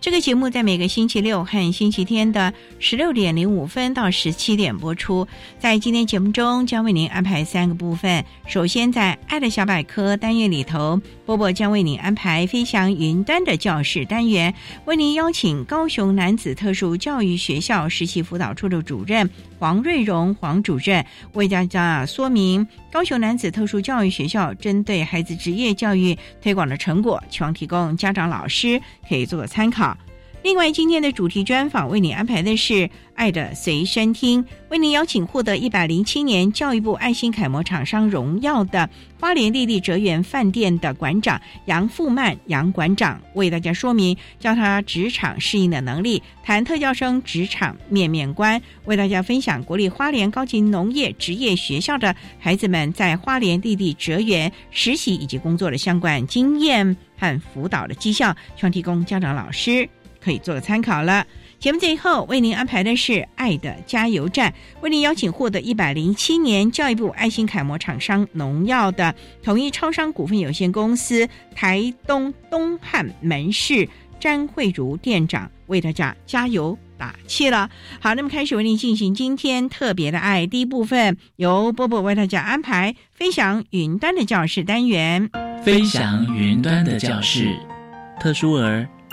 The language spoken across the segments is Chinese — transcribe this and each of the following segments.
这个节目在每个星期六和星期天的十六点零五分到十七点播出。在今天节目中，将为您安排三个部分。首先，在“爱的小百科”单元里头，波波将为您安排“飞翔云端”的教室单元，为您邀请高雄男子特殊教育学校实习辅导处的主任黄瑞荣黄主任，为大家说明高雄男子特殊教育学校针对孩子职业教育推广的成果，希望提供家长、老师可以做个参考。另外，今天的主题专访为你安排的是《爱的随身听》，为您邀请获得一百零七年教育部爱心楷模厂商荣耀的花莲丽丽哲园饭店的馆长杨富曼杨馆长，为大家说明教他职场适应的能力，谈特教生职场面面观，为大家分享国立花莲高级农业职业学校的孩子们在花莲丽丽哲园实习以及工作的相关经验和辅导的绩效，希望提供家长老师。可以做个参考了。节目最后为您安排的是“爱的加油站”，为您邀请获得一百零七年教育部爱心楷模厂商农药的统一超商股份有限公司台东东汉门市詹慧茹店长为大家加油打气了。好，那么开始为您进行今天特别的爱第一部分，由波波为大家安排飞翔云端的教室单元。飞翔云端的教室，特殊儿。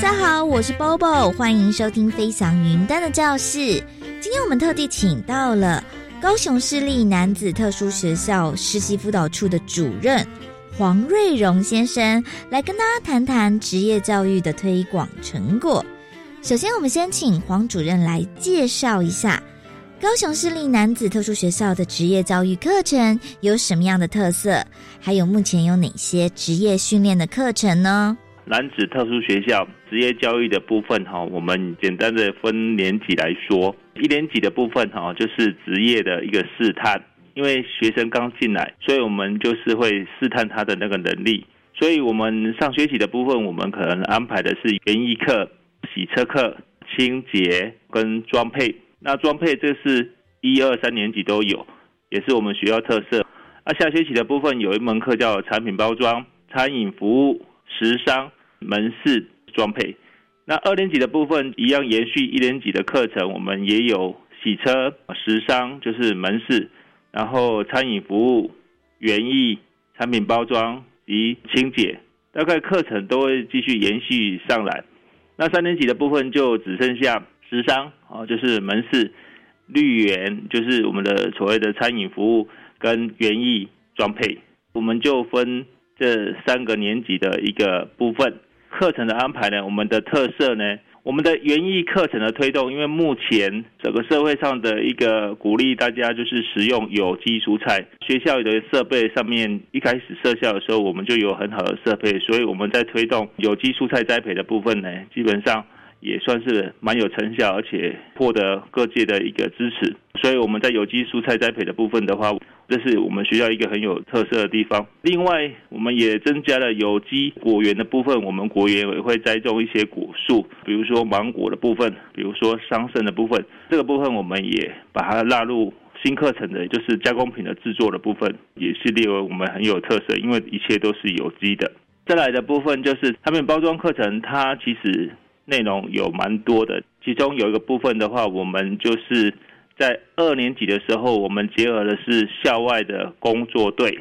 大家好，我是 Bobo，欢迎收听《飞翔云端的教室》。今天我们特地请到了高雄市立男子特殊学校实习辅导处的主任黄瑞荣先生，来跟大家谈谈职业教育的推广成果。首先，我们先请黄主任来介绍一下高雄市立男子特殊学校的职业教育课程有什么样的特色，还有目前有哪些职业训练的课程呢？男子特殊学校职业教育的部分哈，我们简单的分年级来说，一年级的部分哈，就是职业的一个试探，因为学生刚进来，所以我们就是会试探他的那个能力，所以我们上学期的部分，我们可能安排的是园艺课、洗车课、清洁跟装配。那装配这是一二三年级都有，也是我们学校特色。那下学期的部分有一门课叫产品包装、餐饮服务、时尚。门市装配，那二年级的部分一样延续一年级的课程，我们也有洗车、时尚，就是门市，然后餐饮服务、园艺、产品包装及清洁，大概课程都会继续延续上来。那三年级的部分就只剩下时尚哦，就是门市、绿园，就是我们的所谓的餐饮服务跟园艺装配，我们就分这三个年级的一个部分。课程的安排呢，我们的特色呢，我们的园艺课程的推动，因为目前整个社会上的一个鼓励大家就是食用有机蔬菜，学校的设备上面一开始设校的时候，我们就有很好的设备，所以我们在推动有机蔬菜栽培的部分呢，基本上。也算是蛮有成效，而且获得各界的一个支持。所以我们在有机蔬菜栽培的部分的话，这是我们学校一个很有特色的地方。另外，我们也增加了有机果园的部分，我们果园也会栽种一些果树，比如说芒果的部分，比如说桑葚的部分。这个部分我们也把它纳入新课程的，就是加工品的制作的部分，也是列为我们很有特色，因为一切都是有机的。再来的部分就是他们包装课程，它其实。内容有蛮多的，其中有一个部分的话，我们就是在二年级的时候，我们结合的是校外的工作队。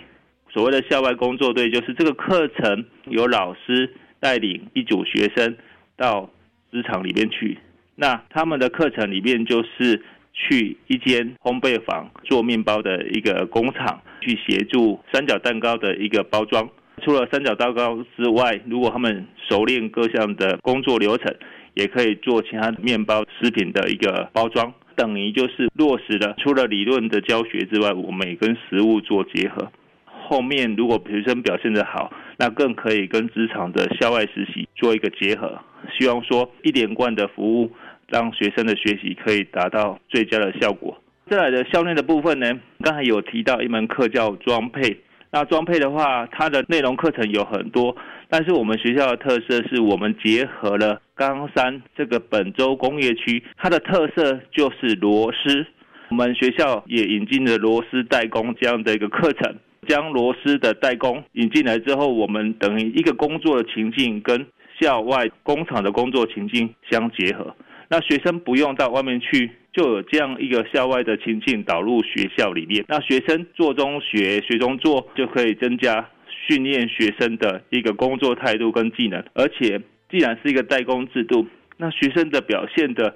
所谓的校外工作队，就是这个课程由老师带领一组学生到职场里面去。那他们的课程里面就是去一间烘焙坊做面包的一个工厂，去协助三角蛋糕的一个包装。除了三角蛋糕之外，如果他们熟练各项的工作流程，也可以做其他面包食品的一个包装，等于就是落实了。除了理论的教学之外，我们也跟实物做结合。后面如果学生表现得好，那更可以跟职场的校外实习做一个结合。希望说一连贯的服务，让学生的学习可以达到最佳的效果。再来的校内的部分呢，刚才有提到一门课叫装配。那装配的话，它的内容课程有很多，但是我们学校的特色是我们结合了冈山这个本州工业区，它的特色就是螺丝。我们学校也引进了螺丝代工这样的一个课程，将螺丝的代工引进来之后，我们等于一个工作的情境跟校外工厂的工作情境相结合。那学生不用到外面去，就有这样一个校外的情境导入学校里面。那学生做中学，学中做，就可以增加训练学生的一个工作态度跟技能。而且，既然是一个代工制度，那学生的表现的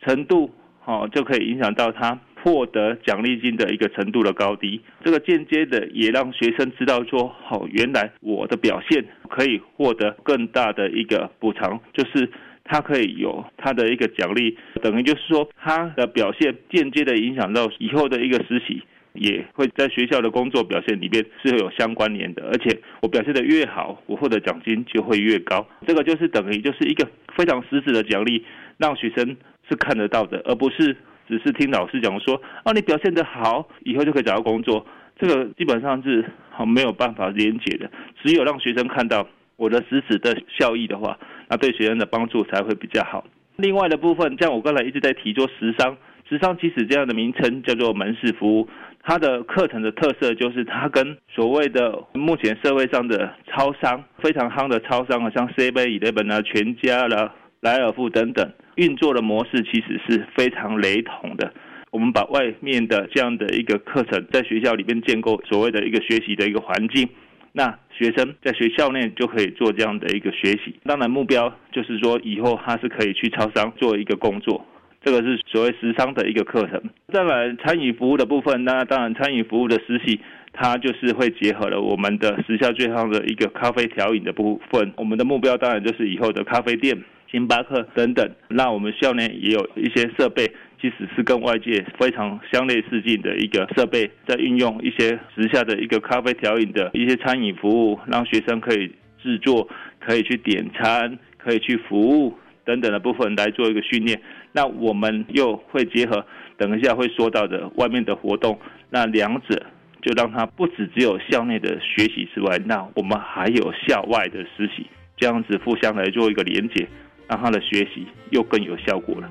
程度，哦，就可以影响到他获得奖励金的一个程度的高低。这个间接的也让学生知道说，好，原来我的表现可以获得更大的一个补偿，就是。他可以有他的一个奖励，等于就是说他的表现间接的影响到以后的一个实习，也会在学校的工作表现里边是有相关联的。而且我表现的越好，我获得奖金就会越高。这个就是等于就是一个非常实质的奖励，让学生是看得到的，而不是只是听老师讲说哦你表现的好，以后就可以找到工作。这个基本上是好没有办法连结的，只有让学生看到我的实质的效益的话。那对学生的帮助才会比较好。另外的部分，像我刚才一直在提做实商，时商其实这样的名称叫做门市服务，它的课程的特色就是它跟所谓的目前社会上的超商非常夯的超商啊，像 C 杯、Eleven 啊、全家啦、莱尔富等等运作的模式其实是非常雷同的。我们把外面的这样的一个课程在学校里面建构所谓的一个学习的一个环境。那学生在学校内就可以做这样的一个学习，当然目标就是说以后他是可以去超商做一个工作，这个是所谓时商的一个课程。再来餐饮服务的部分，那当然餐饮服务的实习，它就是会结合了我们的时下最夯的一个咖啡调饮的部分。我们的目标当然就是以后的咖啡店、星巴克等等。那我们校内也有一些设备。即使是跟外界非常相类似近的一个设备，在运用一些时下的一个咖啡调饮的一些餐饮服务，让学生可以制作、可以去点餐、可以去服务等等的部分来做一个训练。那我们又会结合等一下会说到的外面的活动，那两者就让他不止只有校内的学习之外，那我们还有校外的实习，这样子互相来做一个连接，让他的学习又更有效果了。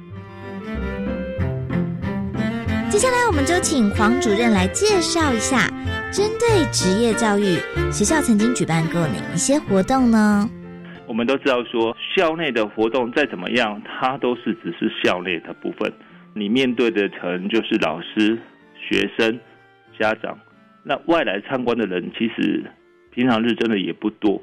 接下来，我们就请黄主任来介绍一下，针对职业教育，学校曾经举办过哪一些活动呢？我们都知道，说校内的活动再怎么样，它都是只是校内的部分。你面对的可能就是老师、学生、家长，那外来参观的人其实平常日真的也不多。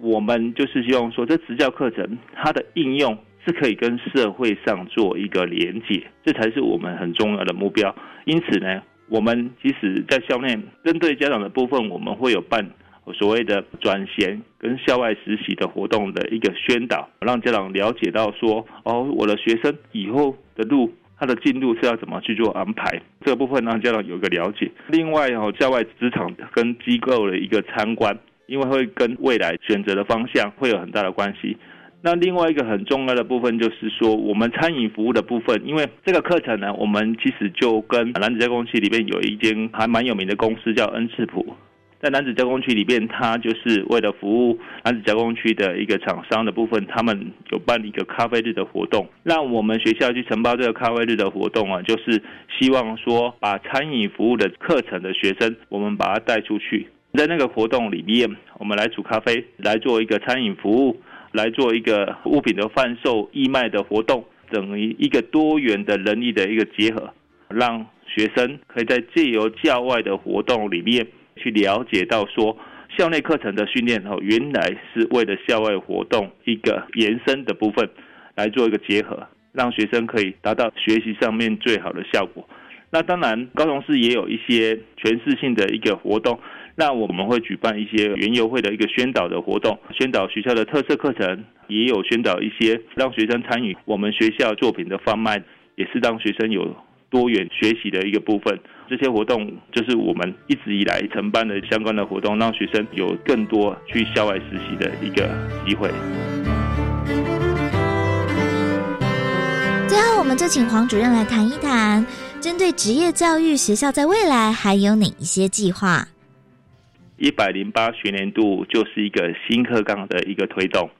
我们就是希望说，这职教课程它的应用。是可以跟社会上做一个连接，这才是我们很重要的目标。因此呢，我们即使在校内针对家长的部分，我们会有办所谓的转衔跟校外实习的活动的一个宣导，让家长了解到说，哦，我的学生以后的路，他的进度是要怎么去做安排，这个部分让家长有一个了解。另外，哦，校外职场跟机构的一个参观，因为会跟未来选择的方向会有很大的关系。那另外一个很重要的部分就是说，我们餐饮服务的部分，因为这个课程呢，我们其实就跟男子加工区里面有一间还蛮有名的公司叫恩赐普，在男子加工区里边，它就是为了服务男子加工区的一个厂商的部分，他们有办一个咖啡日的活动，让我们学校去承包这个咖啡日的活动啊，就是希望说把餐饮服务的课程的学生，我们把它带出去，在那个活动里面，我们来煮咖啡，来做一个餐饮服务。来做一个物品的贩售、义卖的活动，等于一个多元的人力的一个结合，让学生可以在借由校外的活动里面去了解到说，校内课程的训练哦，原来是为了校外活动一个延伸的部分来做一个结合，让学生可以达到学习上面最好的效果。那当然，高雄市也有一些全市性的一个活动。那我们会举办一些园游会的一个宣导的活动，宣导学校的特色课程，也有宣导一些让学生参与我们学校作品的贩卖，也是让学生有多元学习的一个部分。这些活动就是我们一直以来承办的相关的活动，让学生有更多去校外实习的一个机会。最后，我们就请黄主任来谈一谈，针对职业教育学校在未来还有哪一些计划。一百零八学年度就是一个新课纲的一个推动，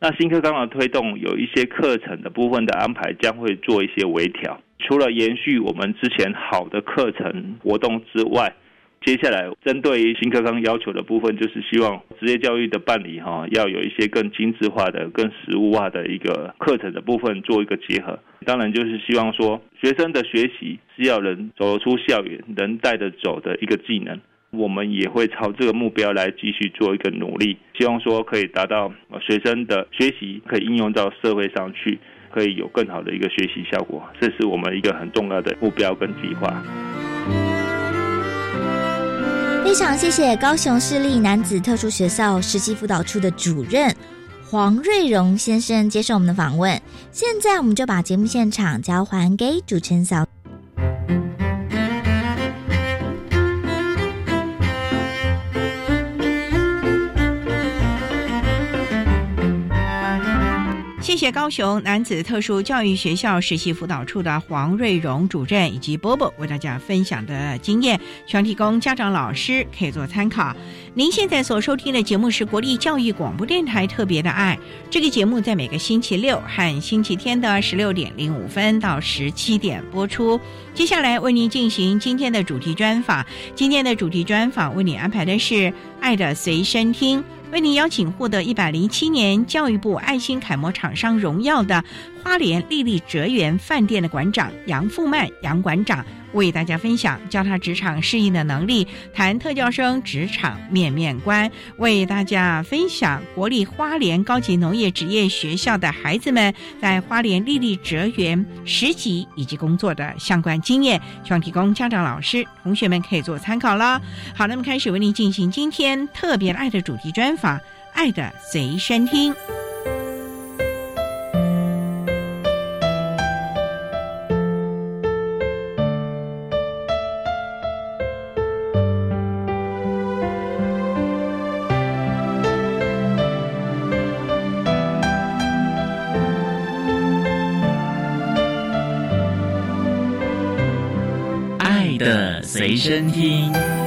那新课纲的推动有一些课程的部分的安排将会做一些微调，除了延续我们之前好的课程活动之外，接下来针对于新课纲要求的部分，就是希望职业教育的办理哈，要有一些更精致化的、更实务化的一个课程的部分做一个结合。当然就是希望说，学生的学习是要能走出校园、能带得走的一个技能。我们也会朝这个目标来继续做一个努力，希望说可以达到学生的学习可以应用到社会上去，可以有更好的一个学习效果，这是我们一个很重要的目标跟计划。非常谢谢高雄市立男子特殊学校实习辅导处的主任黄瑞荣先生接受我们的访问。现在我们就把节目现场交还给主持人小。谢谢高雄男子特殊教育学校实习辅导处的黄瑞荣主任以及波波为大家分享的经验，希望提供家长、老师可以做参考。您现在所收听的节目是国立教育广播电台特别的爱，这个节目在每个星期六和星期天的十六点零五分到十七点播出。接下来为您进行今天的主题专访，今天的主题专访为您安排的是《爱的随身听》。为您邀请获得一百零七年教育部爱心楷模厂商荣耀的花莲丽丽哲园饭店的馆长杨富曼杨馆长。为大家分享教他职场适应的能力，谈特教生职场面面观，为大家分享国立花莲高级农业职业学校的孩子们在花莲丽丽哲园实习以及工作的相关经验，希望提供家长、老师、同学们可以做参考了。好，那么开始为您进行今天特别爱的主题专访，《爱的随身听》。随身听。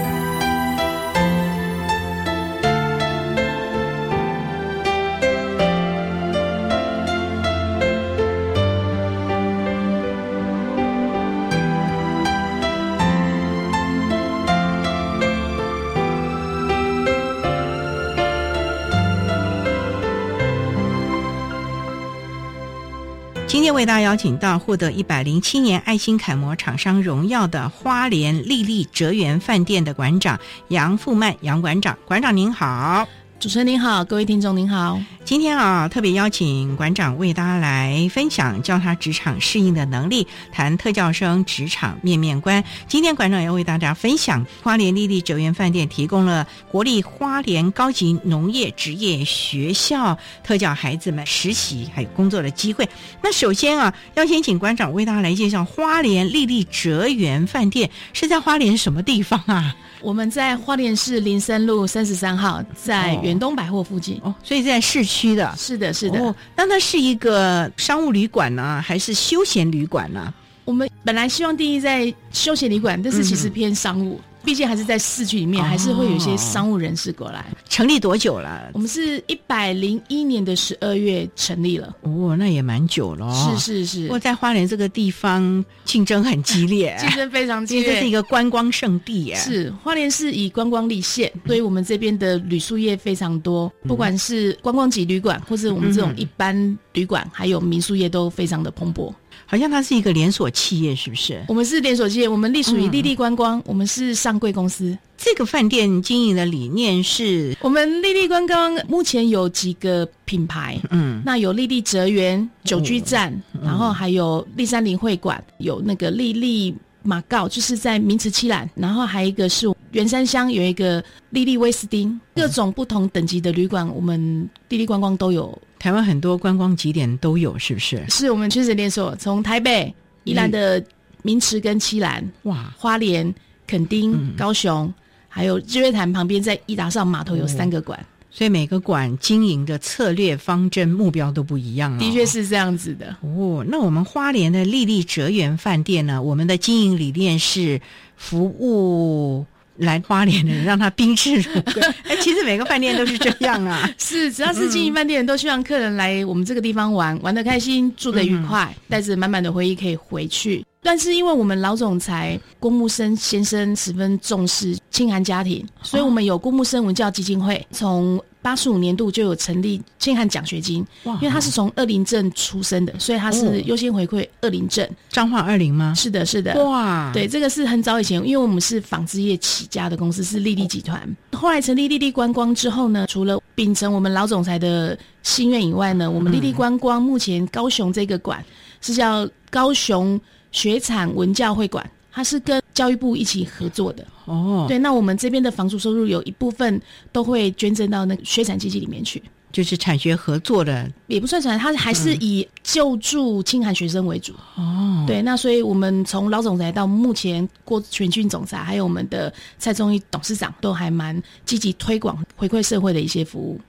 为大家邀请到获得一百零七年爱心楷模厂商荣耀的花莲丽丽哲园饭店的馆长杨富曼杨馆长，馆长您好。主持人您好，各位听众您好。今天啊，特别邀请馆长为大家来分享教他职场适应的能力，谈特教生职场面面观。今天馆长要为大家分享花莲丽丽哲园饭店提供了国立花莲高级农业职业学校特教孩子们实习还有工作的机会。那首先啊，要先请馆长为大家来介绍花莲丽丽哲园饭店是在花莲什么地方啊？我们在花莲市林森路三十三号，在远东百货附近。哦，所以在市区的。是的，是的。哦，那它是一个商务旅馆呢，还是休闲旅馆呢？我们本来希望定义在休闲旅馆，但是其实偏商务。毕竟还是在市区里面，还是会有一些商务人士过来。成立多久了？我们是一百零一年的十二月成立了。哦，那也蛮久了。是是是。不过在花莲这个地方竞争很激烈，竞争非常激烈。这是一个观光胜地耶。是花莲是以观光立县，所以我们这边的旅宿业非常多，不管是观光级旅馆，或是我们这种一般旅馆，还有民宿业都非常的蓬勃。好像它是一个连锁企业，是不是？我们是连锁企业，我们隶属于丽丽观光，我们是上柜公司。这个饭店经营的理念是，我们丽丽观光目前有几个品牌，嗯，那有丽丽哲园久居站，然后还有丽山林会馆，有那个丽丽马告，就是在名池七兰，然后还有一个是圆山乡有一个丽丽威斯汀，各种不同等级的旅馆，我们丽丽观光都有。台湾很多观光景点都有，是不是？是我们确实连锁，从台北、宜兰的名池跟七兰，哇，花莲、垦丁、高雄，还有日月潭旁边，在伊达上码头有三个馆，所以每个馆经营的策略、方针、目标都不一样。的确是这样子的。哦，那我们花莲的丽丽哲园饭店呢？我们的经营理念是服务。来花莲的人让他宾至如归。哎，其实每个饭店都是这样啊。是，只要是经营饭店，都希望客人来我们这个地方玩，玩的开心，住的愉快，带着满满的回忆可以回去。但是因为我们老总裁郭木生先生十分重视清寒家庭，所以我们有郭木生文教基金会，从八十五年度就有成立清寒奖学金。因为他是从二林镇出生的，所以他是优先回馈二林镇。彰化二林吗？是的，是的。哇，对，这个是很早以前，因为我们是纺织业起家的公司，是丽丽集团。后来成立丽丽观光之后呢，除了秉承我们老总裁的心愿以外呢，我们丽丽观光目前高雄这个馆是叫高雄。学产文教会馆，它是跟教育部一起合作的哦。对，那我们这边的房租收入有一部分都会捐赠到那个学产基金里面去，就是产学合作的，也不算产，它还是以救助清寒学生为主哦。对，那所以我们从老总裁到目前郭全俊总裁，还有我们的蔡宗义董事长，都还蛮积极推广回馈社会的一些服务。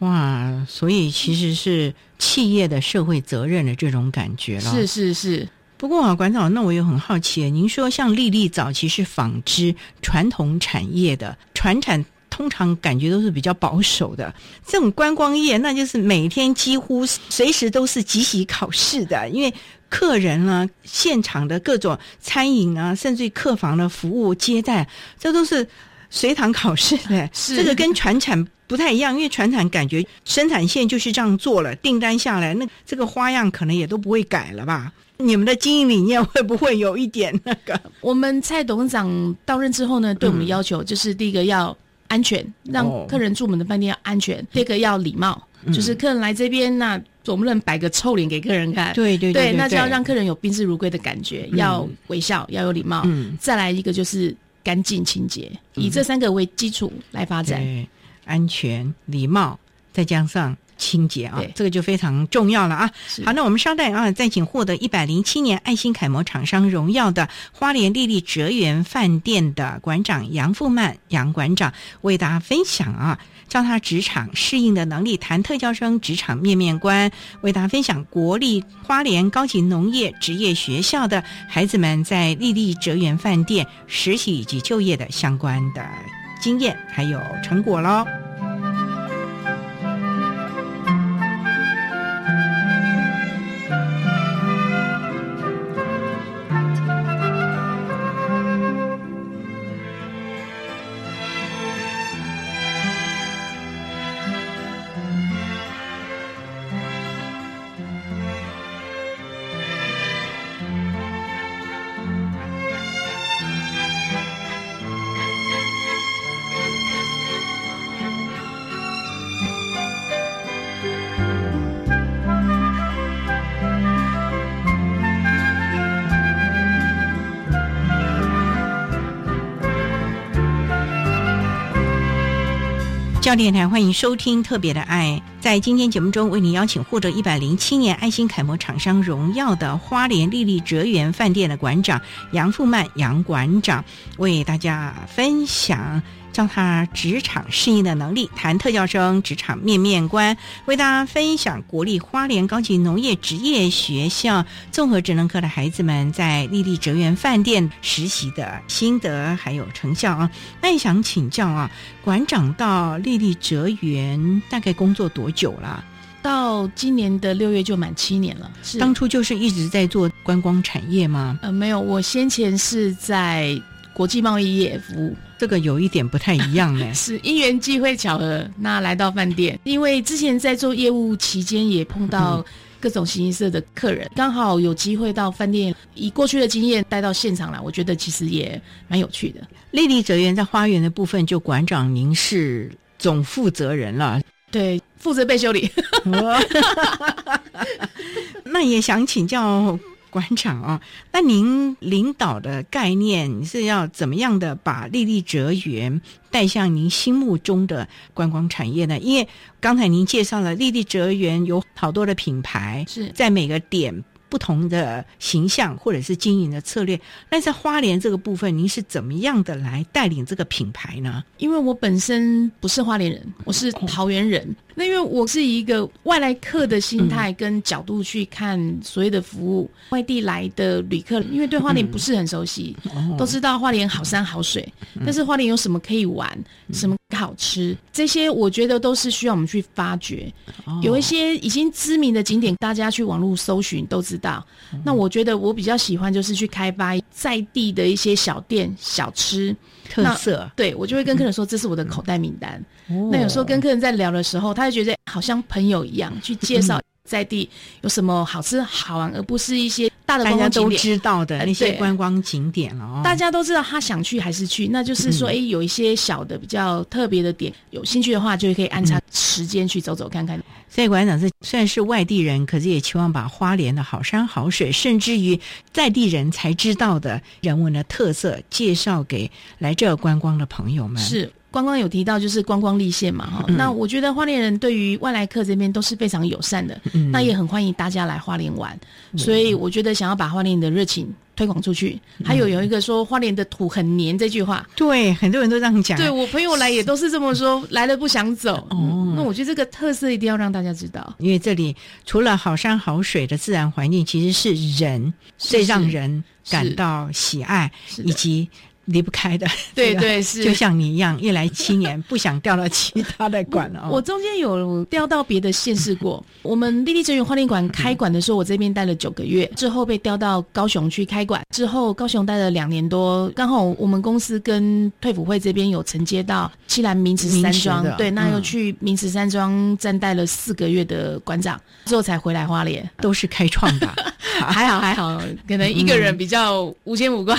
哇，所以其实是企业的社会责任的这种感觉了。是是是。不过啊，馆长，那我也很好奇，您说像丽丽早期是纺织传统产业的，传产通常感觉都是比较保守的，这种观光业那就是每天几乎随时都是集体考试的，因为客人呢，现场的各种餐饮啊，甚至客房的服务接待，这都是随堂考试的。是这个跟传产不太一样，因为传产感觉生产线就是这样做了，订单下来，那这个花样可能也都不会改了吧。你们的经营理念会不会有一点那个？我们蔡董事长到任之后呢，对我们要求就是第一个要安全，让客人住我们的饭店要安全；第二个要礼貌，就是客人来这边，那总不能摆个臭脸给客人看。对对对，那就要让客人有宾至如归的感觉，要微笑，要有礼貌。再来一个就是干净清洁，以这三个为基础来发展，安全、礼貌，再加上。清洁啊，这个就非常重要了啊！好，那我们稍待啊，再请获得一百零七年爱心楷模厂商荣耀的花莲丽丽哲园饭店的馆长杨富曼杨馆长为大家分享啊，教他职场适应的能力，谈特教生职场面面观，为大家分享国立花莲高级农业职业学校的孩子们在丽丽哲园饭店实习以及就业的相关的经验还有成果喽。电台欢迎收听《特别的爱》。在今天节目中，为您邀请获得一百零七年爱心楷模厂商荣耀的花莲丽丽哲园饭店的馆长杨富曼杨馆长，为大家分享。教他职场适应的能力，谈特教生职场面面观，为大家分享国立花莲高级农业职业学校综合职能科的孩子们在丽丽哲园饭店实习的心得还有成效啊。那也想请教啊，馆长到丽丽哲园大概工作多久了？到今年的六月就满七年了。是当初就是一直在做观光产业吗？呃，没有，我先前是在国际贸易业服务。这个有一点不太一样呢，是因缘际会巧合，那来到饭店，因为之前在做业务期间也碰到各种形形色的客人，刚好有机会到饭店，以过去的经验带到现场来，我觉得其实也蛮有趣的。丽丽哲园在花园的部分，就馆长您是总负责人了，对，负责被修理。那也想请教。馆长啊，那您领导的概念是要怎么样的把丽丽哲园带向您心目中的观光产业呢？因为刚才您介绍了丽丽哲园有好多的品牌，是在每个点。不同的形象或者是经营的策略，那在花莲这个部分，您是怎么样的来带领这个品牌呢？因为我本身不是花莲人，我是桃园人。那因为我是一个外来客的心态跟角度去看所谓的服务，外地来的旅客，因为对花莲不是很熟悉，都知道花莲好山好水，但是花莲有什么可以玩，什么好吃，这些我觉得都是需要我们去发掘。有一些已经知名的景点，大家去网络搜寻都知道。那我觉得我比较喜欢就是去开发在地的一些小店小吃。特色，对我就会跟客人说，这是我的口袋名单。那有时候跟客人在聊的时候，他就觉得好像朋友一样去介绍在地有什么好吃好玩，而不是一些大的大家都知道的那些观光景点了。大家都知道他想去还是去，那就是说，哎，有一些小的比较特别的点，有兴趣的话就可以安插时间去走走看看。所以馆长是虽然是外地人，可是也期望把花莲的好山好水，甚至于在地人才知道的人文的特色，介绍给来这观光的朋友们。是。观光有提到就是观光立线嘛哈，那我觉得花莲人对于外来客这边都是非常友善的，那也很欢迎大家来花莲玩，所以我觉得想要把花莲的热情推广出去。还有有一个说花莲的土很黏这句话，对，很多人都这样讲。对我朋友来也都是这么说，来了不想走。哦，那我觉得这个特色一定要让大家知道，因为这里除了好山好水的自然环境，其实是人最让人感到喜爱以及。离不开的，对对 是，就像你一样，一来七年 不想调到其他的馆了。我中间有调到别的县市过。我们丽丽哲园花莲馆开馆的时候，我这边待了九个月，之后被调到高雄去开馆，之后高雄待了两年多。刚好我们公司跟退辅会这边有承接到七兰明池山庄，对，那又去明池山庄暂待了四个月的馆长，之后才回来花莲，都是开创的。还好还好，可能一个人比较无牵无挂。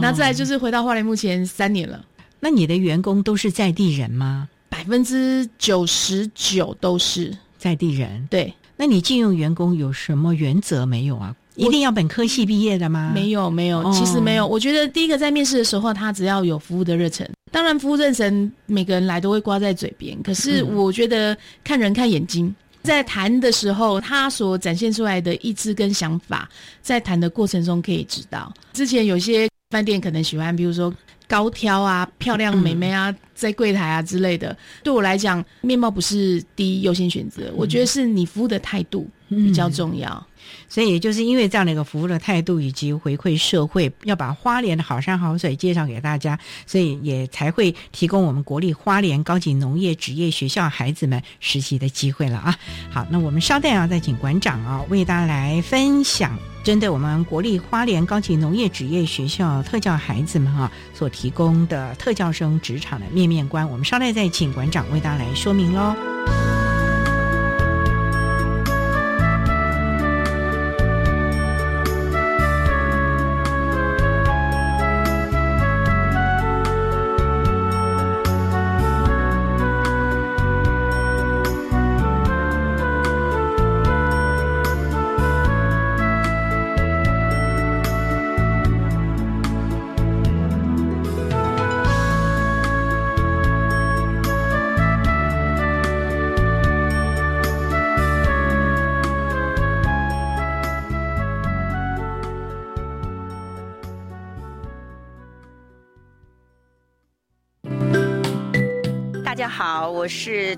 那再来就是回。到花莲目前三年了，那你的员工都是在地人吗？百分之九十九都是在地人。对，那你聘用员工有什么原则没有啊？一定要本科系毕业的吗？没有，没有，其实没有。我觉得第一个在面试的时候，他只要有服务的热忱。当然，服务热忱每个人来都会挂在嘴边，可是我觉得看人看眼睛，在谈的时候，他所展现出来的意志跟想法，在谈的过程中可以知道。之前有些。饭店可能喜欢，比如说高挑啊、漂亮美眉啊，在柜台啊之类的。对我来讲，面貌不是第一优先选择，我觉得是你服务的态度比较重要。所以也就是因为这样的一个服务的态度，以及回馈社会，要把花莲的好山好水介绍给大家，所以也才会提供我们国立花莲高级农业职业学校孩子们实习的机会了啊！好，那我们稍待啊，再请馆长啊为大家来分享，针对我们国立花莲高级农业职业学校特教孩子们啊所提供的特教生职场的面面观，我们稍待再请馆长为大家来说明喽。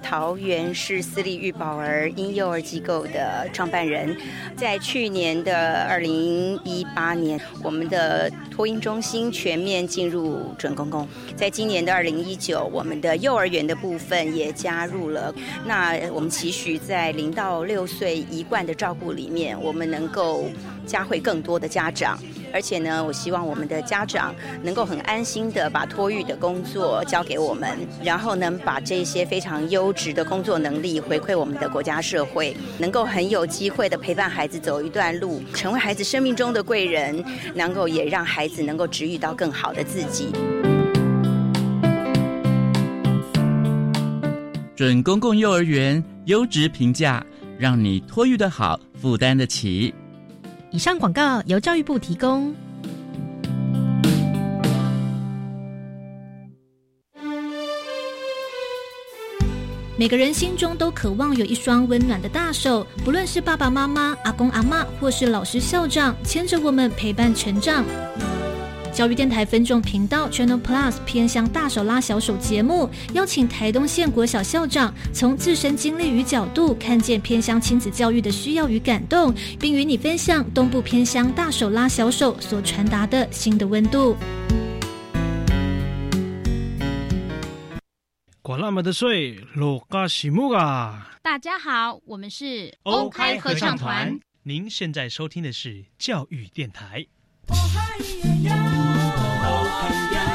桃园市私立育宝儿婴幼儿机构的创办人。在去年的二零一八年，我们的托婴中心全面进入准公共。在今年的二零一九，我们的幼儿园的部分也加入了。那我们期许在零到六岁一贯的照顾里面，我们能够加惠更多的家长。而且呢，我希望我们的家长能够很安心的把托育的工作交给我们，然后能把这些非常优质的工作能力回馈我们的国家社会，能够很有机会的陪伴孩子走一段路，成为孩子生命中的贵人，能够也让孩子能够治愈到更好的自己。准公共幼儿园优质评价，让你托育的好，负担得起。以上广告由教育部提供。每个人心中都渴望有一双温暖的大手，不论是爸爸妈妈、阿公阿妈，或是老师校长，牵着我们陪伴成长。教育电台分众频道 Channel Plus 偏向大手拉小手节目，邀请台东县国小校长从自身经历与角度，看见偏乡亲子教育的需要与感动，并与你分享东部偏乡大手拉小手所传达的新的温度。管那么的水，落嘎西木啊！大家好，我们是欧开合唱团。您现在收听的是教育电台。cambiar.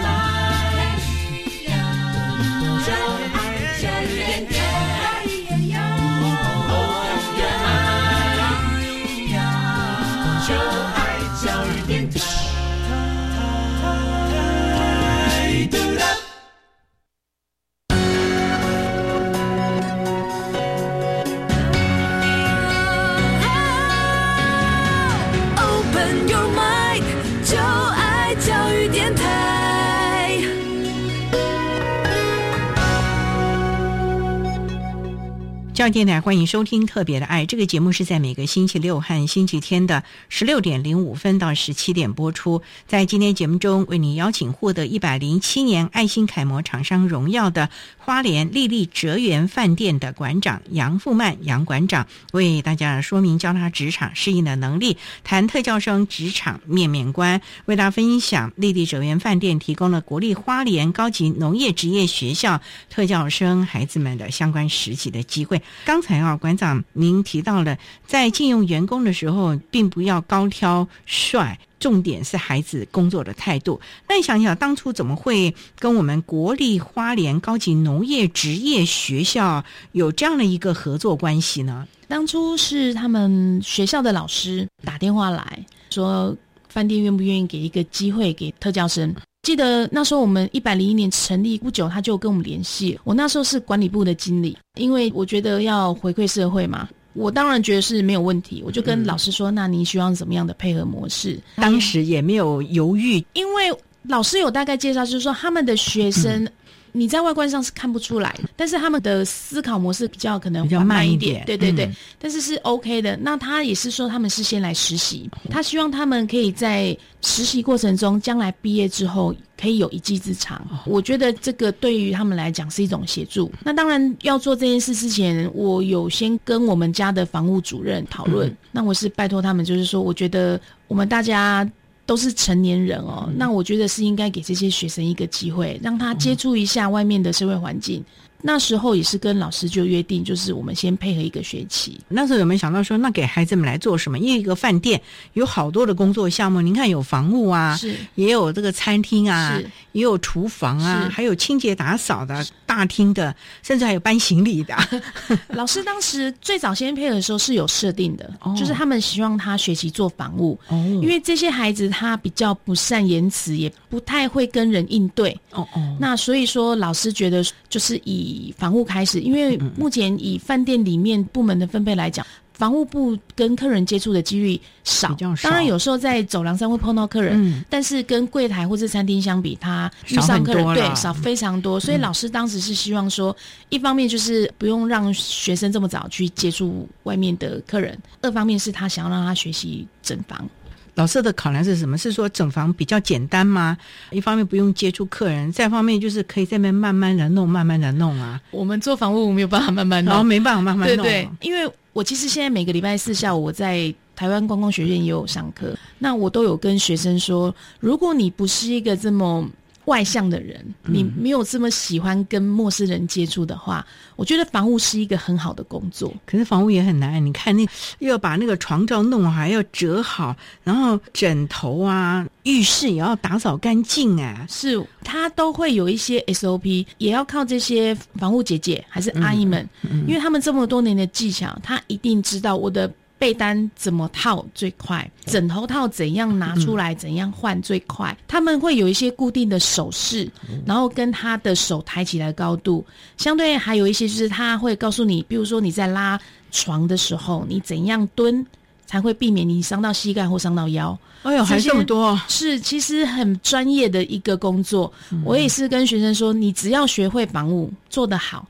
教育电台欢迎收听《特别的爱》这个节目，是在每个星期六和星期天的十六点零五分到十七点播出。在今天节目中，为你邀请获得一百零七年爱心楷模厂商荣耀的花莲丽丽哲园饭店的馆长杨富曼杨馆长，为大家说明教他职场适应的能力，谈特教生职场面面观，为大家分享丽丽哲园饭店提供了国立花莲高级农业职业学校特教生孩子们的相关实习的机会。刚才啊，馆长您提到了，在聘用员工的时候，并不要高挑帅，重点是孩子工作的态度。那你想想，当初怎么会跟我们国立花莲高级农业职业学校有这样的一个合作关系呢？当初是他们学校的老师打电话来说，饭店愿不愿意给一个机会给特教生。记得那时候我们一百零一年成立不久，他就跟我们联系。我那时候是管理部的经理，因为我觉得要回馈社会嘛，我当然觉得是没有问题。我就跟老师说：“那你希望怎么样的配合模式？”当时也没有犹豫，因为老师有大概介绍，就是说他们的学生。你在外观上是看不出来，但是他们的思考模式比较可能比较慢一点，对对对，但是是 OK 的。那他也是说他们是先来实习，他希望他们可以在实习过程中，将来毕业之后可以有一技之长。我觉得这个对于他们来讲是一种协助。那当然要做这件事之前，我有先跟我们家的房务主任讨论。那我是拜托他们，就是说，我觉得我们大家。都是成年人哦，那我觉得是应该给这些学生一个机会，让他接触一下外面的社会环境。那时候也是跟老师就约定，就是我们先配合一个学期。那时候有没有想到说，那给孩子们来做什么？因为一个饭店有好多的工作项目，您看有房屋啊，是也有这个餐厅啊，也有厨房啊，还有清洁打扫的大厅的，甚至还有搬行李的。老师当时最早先配合的时候是有设定的，就是他们希望他学习做房屋，哦，因为这些孩子他比较不善言辞，也不太会跟人应对。哦哦，那所以说老师觉得就是以。以房务开始，因为目前以饭店里面部门的分配来讲，房务部跟客人接触的几率少。当然，有时候在走廊上会碰到客人，但是跟柜台或是餐厅相比，他遇上客人对少非常多。所以老师当时是希望说，一方面就是不用让学生这么早去接触外面的客人，二方面是他想要让他学习整房。老师的考量是什么？是说整房比较简单吗？一方面不用接触客人，再方面就是可以在那边慢慢的弄，慢慢的弄啊。我们做房屋没有办法慢慢弄，然后没办法慢慢弄。对对，因为我其实现在每个礼拜四下午我在台湾观光学院也有上课，那我都有跟学生说，如果你不是一个这么。外向的人，你没有这么喜欢跟陌生人接触的话，我觉得房屋是一个很好的工作。可是房屋也很难，你看那又要把那个床罩弄好，还要折好，然后枕头啊、浴室也要打扫干净啊。是，他都会有一些 SOP，也要靠这些房屋姐姐还是阿姨们，因为他们这么多年的技巧，他一定知道我的。被单怎么套最快？枕头套怎样拿出来？怎样换最快？他们会有一些固定的手势，然后跟他的手抬起来高度，相对还有一些就是他会告诉你，比如说你在拉床的时候，你怎样蹲才会避免你伤到膝盖或伤到腰。哎呦，还这么多！是，其实很专业的一个工作。我也是跟学生说，你只要学会防务做得好。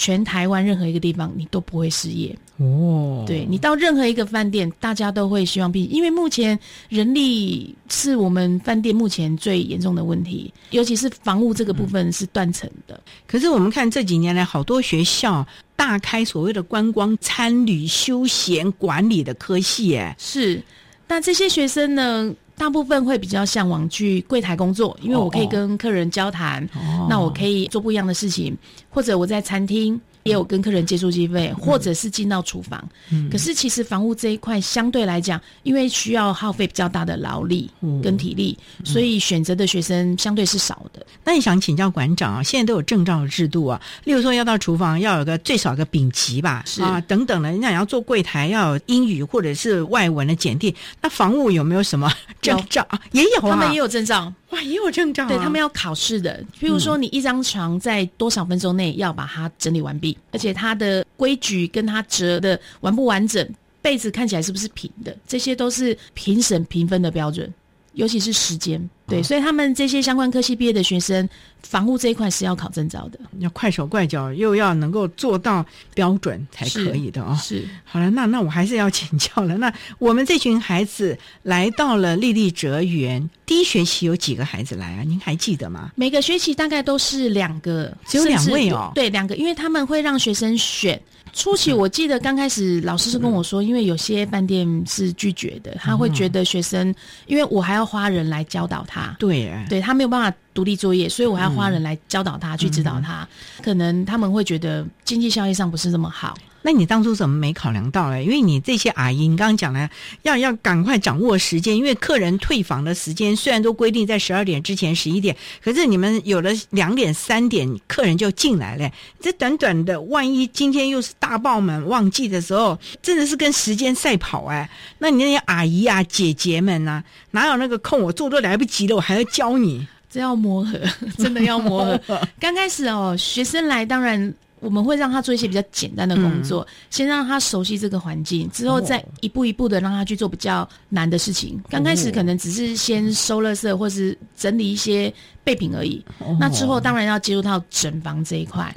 全台湾任何一个地方，你都不会失业哦。对你到任何一个饭店，大家都会希望毕，因为目前人力是我们饭店目前最严重的问题，尤其是房屋这个部分是断层的。可是我们看这几年来，好多学校大开所谓的观光、餐旅、休闲管理的科系，哎，是。那这些学生呢？大部分会比较向往去柜台工作，因为我可以跟客人交谈，那我可以做不一样的事情，或者我在餐厅。也有跟客人接触机会，或者是进到厨房。可是其实房屋这一块相对来讲，因为需要耗费比较大的劳力跟体力，所以选择的学生相对是少的。那你想请教馆长啊？现在都有证照的制度啊，例如说要到厨房要有个最少个丙级吧，啊等等的。那要做柜台要有英语或者是外文的检定。那房屋有没有什么 证照？也有啊，他们也有证照。哇，也有证照，对他们要考试的。譬如说，你一张床在多少分钟内要把它整理完毕，而且它的规矩跟它折的完不完整，被子看起来是不是平的，这些都是评审评分的标准。尤其是时间，对，所以他们这些相关科系毕业的学生，房屋这一块是要考证照的，要快手快脚，又要能够做到标准才可以的哦。是，好了，那那我还是要请教了。那我们这群孩子来到了丽丽哲园，第一学期有几个孩子来啊？您还记得吗？每个学期大概都是两个，只有两位哦。对，两个，因为他们会让学生选。初期我记得刚开始老师是跟我说，因为有些饭店是拒绝的，他会觉得学生，因为我还要花人来教导他，对，对他没有办法独立作业，所以我还要花人来教导他去指导他，可能他们会觉得经济效益上不是那么好。那你当初怎么没考量到呢？因为你这些阿姨，你刚刚讲了要要赶快掌握时间，因为客人退房的时间虽然都规定在十二点之前、十一点，可是你们有了两点、三点，客人就进来了。这短短的，万一今天又是大爆满旺季的时候，真的是跟时间赛跑哎！那你那些阿姨啊、姐姐们呐，哪有那个空？我做都来不及了，我还要教你，这要磨合，真的要磨合。刚开始哦，学生来当然。我们会让他做一些比较简单的工作，先让他熟悉这个环境，之后再一步一步的让他去做比较难的事情。刚开始可能只是先收垃圾或是整理一些备品而已，那之后当然要接触到整房这一块。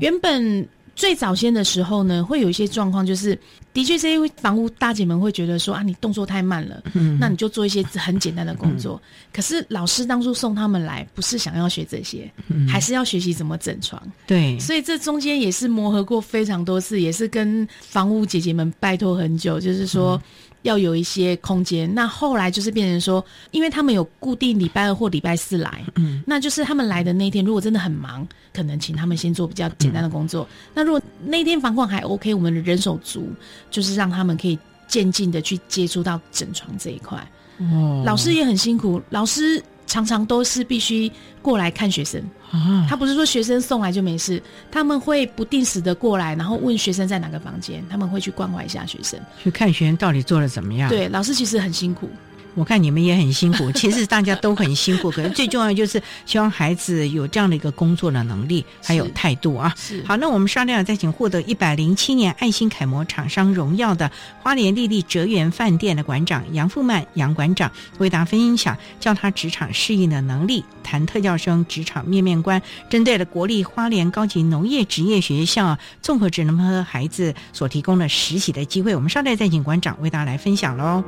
原本。最早先的时候呢，会有一些状况，就是的确这些房屋大姐们会觉得说啊，你动作太慢了，嗯那你就做一些很简单的工作。可是老师当初送他们来，不是想要学这些，还是要学习怎么整床。对，所以这中间也是磨合过非常多次，也是跟房屋姐姐们拜托很久，就是说。要有一些空间，那后来就是变成说，因为他们有固定礼拜二或礼拜四来，嗯，那就是他们来的那天，如果真的很忙，可能请他们先做比较简单的工作。那如果那天房况还 OK，我们的人手足，就是让他们可以渐进的去接触到整床这一块。哦，老师也很辛苦，老师。常常都是必须过来看学生啊，他不是说学生送来就没事，他们会不定时的过来，然后问学生在哪个房间，他们会去关怀一下学生，去看学生到底做的怎么样。对，老师其实很辛苦。我看你们也很辛苦，其实大家都很辛苦，可是最重要就是希望孩子有这样的一个工作的能力，还有态度啊。好，那我们商量再请获得一百零七年爱心楷模厂商荣耀的花莲丽丽哲园饭店的馆长杨富曼杨馆长为大家分享教他职场适应的能力，谈特教生职场面面观，针对了国立花莲高级农业职业学校综合职能和孩子所提供的实习的机会，我们稍待再请馆长为大家来分享喽。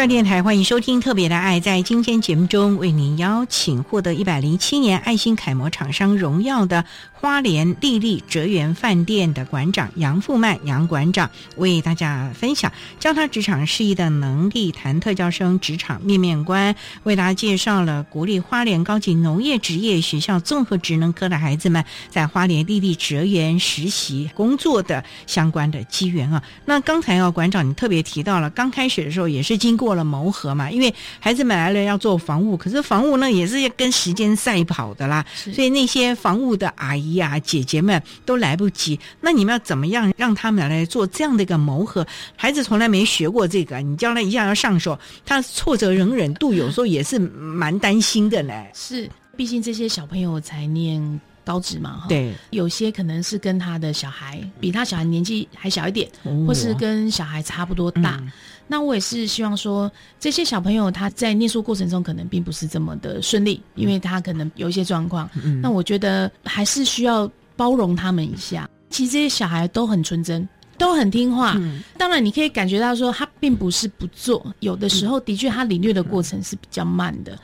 校电台欢迎收听《特别的爱》。在今天节目中，为您邀请获得一百零七年爱心楷模厂商荣耀的花莲丽丽哲园饭店的馆长杨富曼杨馆长，为大家分享教他职场事宜的能力谈特教生职场面面观，为大家介绍了国立花莲高级农业职业学校综合职能科的孩子们在花莲丽丽哲园实习工作的相关的机缘啊。那刚才啊，馆长你特别提到了，刚开始的时候也是经过了谋合嘛，因为孩子们来了要做房屋，可是房屋呢也是要跟时间赛跑的啦，所以那些房屋的阿姨啊、姐姐们都来不及。那你们要怎么样让他们来做这样的一个谋合？孩子从来没学过这个，你将来一下要上手，他挫折容忍度有时候也是蛮担心的呢。是，毕竟这些小朋友才念。高职嘛，哈，对，有些可能是跟他的小孩比他小孩年纪还小一点，或是跟小孩差不多大。那我也是希望说，这些小朋友他在念书过程中可能并不是这么的顺利，因为他可能有一些状况。那我觉得还是需要包容他们一下。其实这些小孩都很纯真，都很听话。当然，你可以感觉到说他并不是不做，有的时候的确他领略的过程是比较慢的。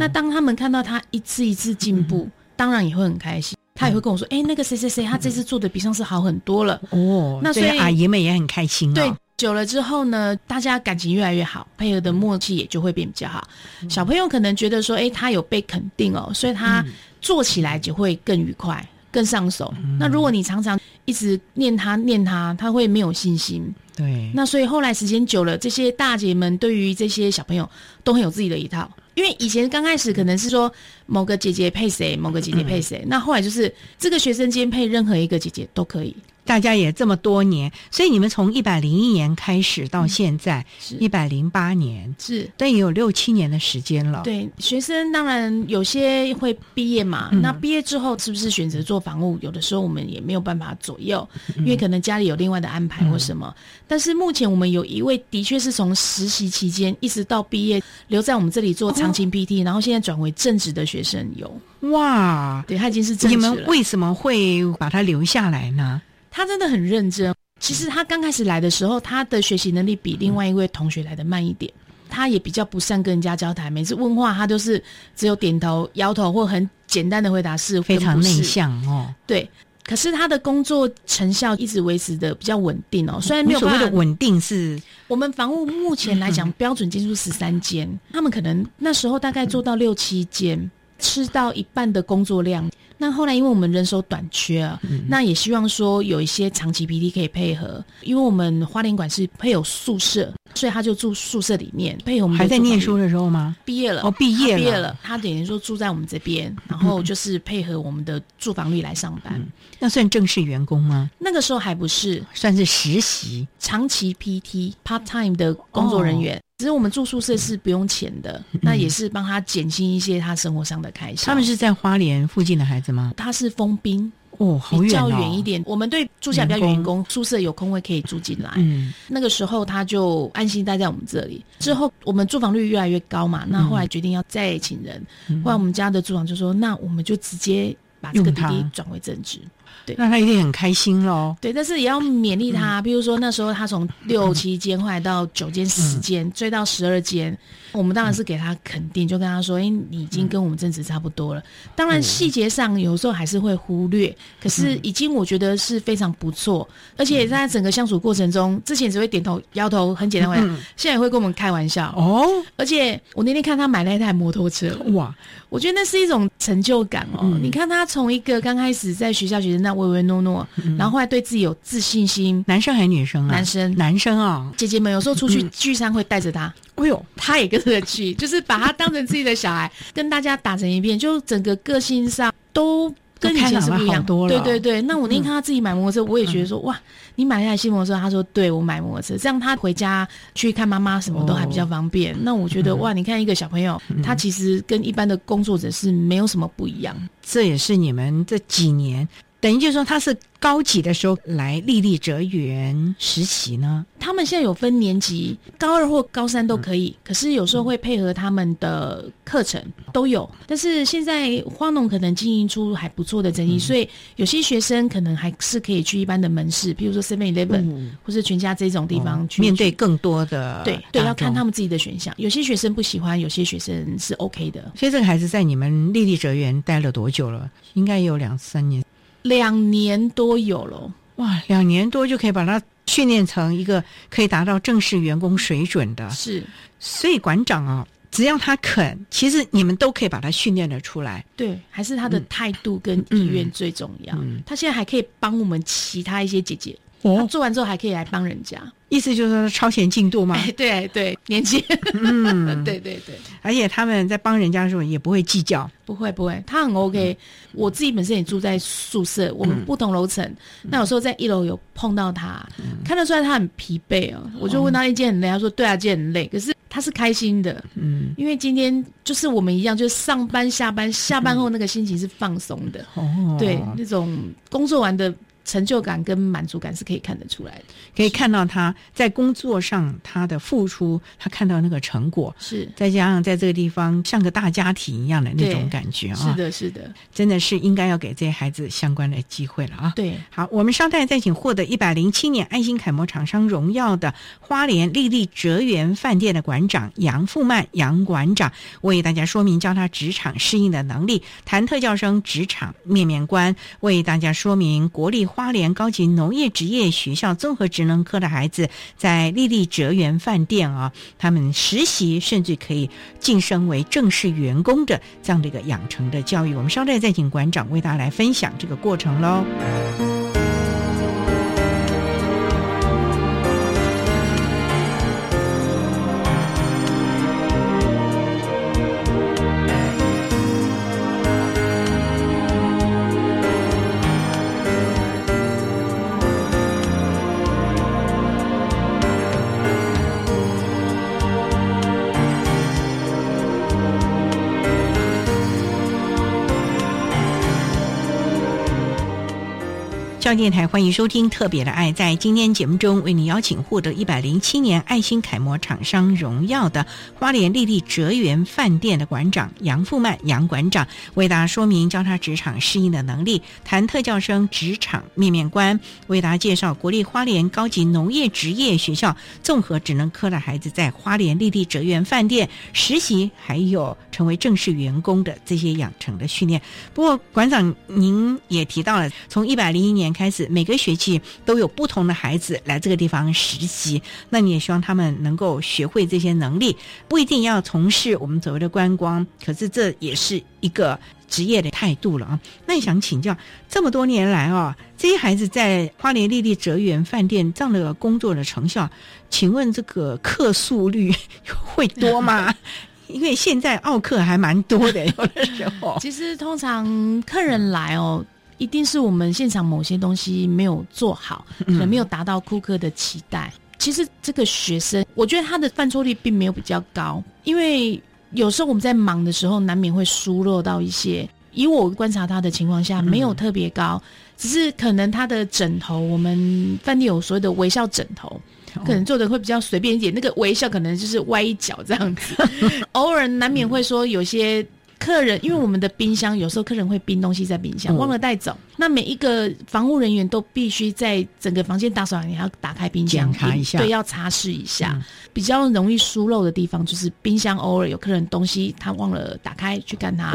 那当他们看到他一次一次进步。当然也会很开心，他也会跟我说：“哎，那个谁谁谁，他这次做的比上次好很多了。”哦，那所以阿姨们也很开心。对，久了之后呢，大家感情越来越好，配合的默契也就会变比较好。小朋友可能觉得说：“哎，他有被肯定哦，所以他做起来就会更愉快、更上手。”那如果你常常一直念他、念他，他会没有信心。对，那所以后来时间久了，这些大姐们对于这些小朋友都很有自己的一套。因为以前刚开始可能是说某个姐姐配谁，某个姐姐配谁，那后来就是这个学生间配任何一个姐姐都可以。大家也这么多年，所以你们从一百零一年开始到现在一百零八年，是，但也有六七年的时间了。对，学生当然有些会毕业嘛，那毕业之后是不是选择做房屋？有的时候我们也没有办法左右，因为可能家里有另外的安排或什么。但是目前我们有一位的确是从实习期间一直到毕业留在我们这里做长期 PT，然后现在转为正职的学生有。哇，对他已经是正职了。你们为什么会把他留下来呢？他真的很认真。其实他刚开始来的时候，他的学习能力比另外一位同学来的慢一点。他也比较不善跟人家交谈，每次问话他都是只有点头、摇头或很简单的回答是，非常内向哦。对，可是他的工作成效一直维持的比较稳定哦。虽然没有所谓的稳定是，我们房屋目前来讲标准间数十三间，他们可能那时候大概做到六七间。吃到一半的工作量，那后来因为我们人手短缺啊，那也希望说有一些长期 PT 可以配合，因为我们花莲馆是配有宿舍，所以他就住宿舍里面配合我们。还在念书的时候吗？毕业了哦，毕业了毕业了，他等于说住在我们这边，然后就是配合我们的住房率来上班。那算正式员工吗？那个时候还不是，算是实习长期 PT part time 的工作人员。其实我们住宿舍是不用钱的，那也是帮他减轻一些他生活上的开销。他们是在花莲附近的孩子吗？他是封兵哦，比较远一点。我们对住下比较员工宿舍有空位可以住进来。嗯，那个时候他就安心待在我们这里。之后我们住房率越来越高嘛，那后来决定要再请人。后来我们家的住房就说：“那我们就直接把这个弟弟转为正职。”对，那他一定很开心喽。对，但是也要勉励他。比如说那时候他从六七间后来到九间、十间，追到十二间。我们当然是给他肯定，就跟他说：“哎，你已经跟我们正职差不多了。”当然细节上有时候还是会忽略，可是已经我觉得是非常不错。而且在整个相处过程中，之前只会点头摇头，很简单回答，现在也会跟我们开玩笑哦。而且我那天看他买了一台摩托车，哇，我觉得那是一种成就感哦。你看他从一个刚开始在学校觉得那唯唯诺诺，然后后来对自己有自信心，男生还是女生啊？男生，男生啊！姐姐们有时候出去聚餐会带着他。哎呦，他也跟着去，就是把他当成自己的小孩，跟大家打成一片，就整个个性上都跟以前是不一样。多了，对对对。那我那天看他自己买摩托车，我也觉得说，哇，你买一台新摩托车？他说，对我买摩托车，这样他回家去看妈妈什么都还比较方便。那我觉得，哇，你看一个小朋友，他其实跟一般的工作者是没有什么不一样。这也是你们这几年等于就是说他是高级的时候来丽丽哲园实习呢？他们现在有分年级，高二或高三都可以，可是有时候会配合他们的课程都有。但是现在花农可能经营出还不错的成绩，所以有些学生可能还是可以去一般的门市，比如说 Seven Eleven 或是全家这种地方去面对更多的。对对，要看他们自己的选项。有些学生不喜欢，有些学生是 OK 的。所以这个孩子在你们丽丽哲园待了多久了？应该有两三年，两年多有了。哇，两年多就可以把它。训练成一个可以达到正式员工水准的，是，所以馆长啊，只要他肯，其实你们都可以把他训练的出来。对，还是他的态度跟意愿最重要。他现在还可以帮我们其他一些姐姐，他做完之后还可以来帮人家。意思就是说超前进度嘛？对对，年轻，嗯，对对对，而且他们在帮人家的时候也不会计较，不会不会，他很 OK。我自己本身也住在宿舍，我们不同楼层，那有时候在一楼有碰到他，看得出来他很疲惫哦。我就问他一件很累，他说对啊，件很累，可是他是开心的，嗯，因为今天就是我们一样，就是上班下班，下班后那个心情是放松的，哦，对，那种工作完的。成就感跟满足感是可以看得出来的，可以看到他在工作上他的付出，他看到那个成果是，再加上在这个地方像个大家庭一样的那种感觉啊，是的，是的，真的是应该要给这些孩子相关的机会了啊。对，好，我们稍待再请获得一百零七年爱心楷模厂商荣耀的花莲丽丽哲园饭店的馆长杨富曼杨馆长为大家说明教他职场适应的能力，谈特教生职场面面观，为大家说明国立。花莲高级农业职业学校综合职能科的孩子，在丽丽哲园饭店啊，他们实习甚至可以晋升为正式员工的这样的一个养成的教育。我们稍待再请馆长为大家来分享这个过程喽。电台欢迎收听《特别的爱》。在今天节目中，为你邀请获得一百零七年爱心楷模厂商荣耀的花莲丽丽哲园饭店的馆长杨富曼杨馆长，为大家说明教他职场适应的能力，谈特教生职场面面观，为大家介绍国立花莲高级农业职业学校综合职能科的孩子在花莲丽丽哲园饭店实习，还有成为正式员工的这些养成的训练。不过，馆长您也提到了，从一百零一年开。开始每个学期都有不同的孩子来这个地方实习，那你也希望他们能够学会这些能力，不一定要从事我们所谓的观光，可是这也是一个职业的态度了啊。那你想请教，这么多年来啊，这些孩子在花莲丽丽哲园饭店这样的工作的成效，请问这个客诉率 会多吗？因为现在奥客还蛮多的，有的时候。其实通常客人来哦。一定是我们现场某些东西没有做好，可能没有达到顾客的期待。其实这个学生，我觉得他的犯错率并没有比较高，因为有时候我们在忙的时候，难免会疏漏到一些。以我观察他的情况下，没有特别高，只是可能他的枕头，我们饭店有所谓的微笑枕头，可能做的会比较随便一点。那个微笑可能就是歪一角这样子，偶尔难免会说有些。客人，因为我们的冰箱有时候客人会冰东西在冰箱，忘了带走。那每一个防护人员都必须在整个房间打扫完，你要打开冰箱，查一下，对，要擦拭一下。比较容易疏漏的地方就是冰箱，偶尔有客人东西他忘了打开去看它，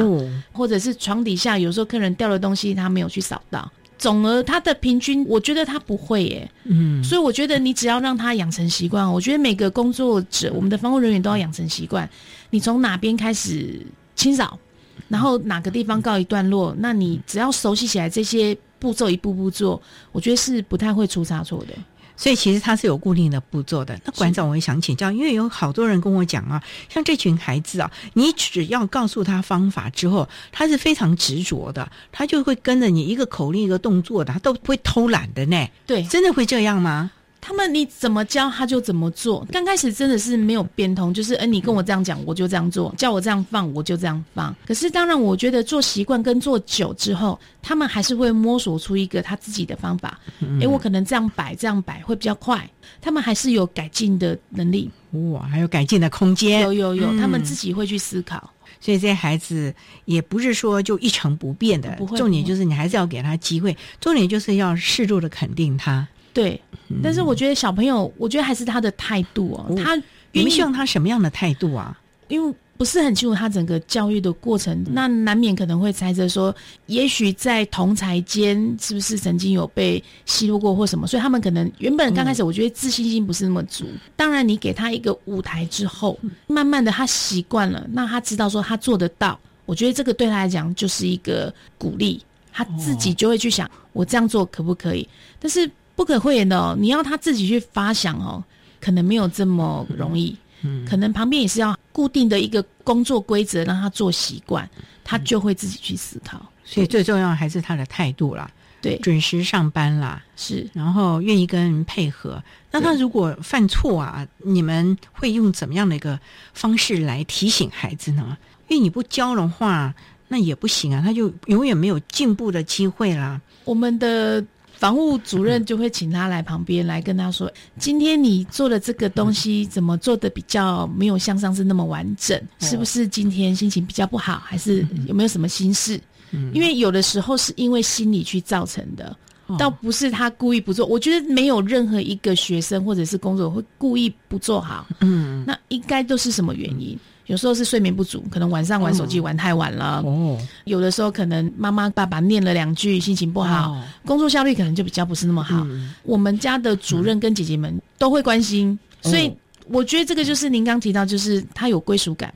或者是床底下有时候客人掉了东西他没有去扫到。总而他的平均，我觉得他不会耶。嗯，所以我觉得你只要让他养成习惯，我觉得每个工作者，我们的防护人员都要养成习惯。你从哪边开始？清扫，然后哪个地方告一段落，那你只要熟悉起来这些步骤，一步步做，我觉得是不太会出差错的。所以其实它是有固定的步骤的。那馆长，我也想请教，因为有好多人跟我讲啊，像这群孩子啊，你只要告诉他方法之后，他是非常执着的，他就会跟着你一个口令一个动作的，他都不会偷懒的呢。对，真的会这样吗？他们你怎么教他就怎么做。刚开始真的是没有变通，就是哎，你跟我这样讲，我就这样做；叫我这样放，我就这样放。可是当然，我觉得做习惯跟做久之后，他们还是会摸索出一个他自己的方法。哎，我可能这样摆，这样摆会比较快。他们还是有改进的能力。哇，还有改进的空间。有有有，他们自己会去思考。所以这些孩子也不是说就一成不变的，不会重点就是你还是要给他机会，重点就是要适度的肯定他。对，但是我觉得小朋友，我觉得还是他的态度哦。他你们希望他什么样的态度啊？因为。不是很清楚他整个教育的过程，那难免可能会猜测说，也许在同才间是不是曾经有被奚落过或什么，所以他们可能原本刚开始我觉得自信心不是那么足。当然，你给他一个舞台之后，慢慢的他习惯了，那他知道说他做得到，我觉得这个对他来讲就是一个鼓励，他自己就会去想我这样做可不可以。但是不可讳言的哦，你要他自己去发想哦，可能没有这么容易。嗯，可能旁边也是要固定的一个工作规则，让他做习惯，他就会自己去思考。所以最重要还是他的态度啦，对，准时上班啦，是，然后愿意跟人配合。那他如果犯错啊，你们会用怎么样的一个方式来提醒孩子呢？因为你不教的话，那也不行啊，他就永远没有进步的机会啦。我们的。防务主任就会请他来旁边来跟他说：“今天你做的这个东西怎么做的比较没有像上次那么完整？是不是今天心情比较不好，还是有没有什么心事？因为有的时候是因为心理去造成的，倒不是他故意不做。我觉得没有任何一个学生或者是工作会故意不做好。嗯，那应该都是什么原因？”有时候是睡眠不足，可能晚上玩手机玩太晚了。哦，有的时候可能妈妈爸爸念了两句，心情不好，工作效率可能就比较不是那么好。我们家的主任跟姐姐们都会关心，所以我觉得这个就是您刚提到，就是他有归属感，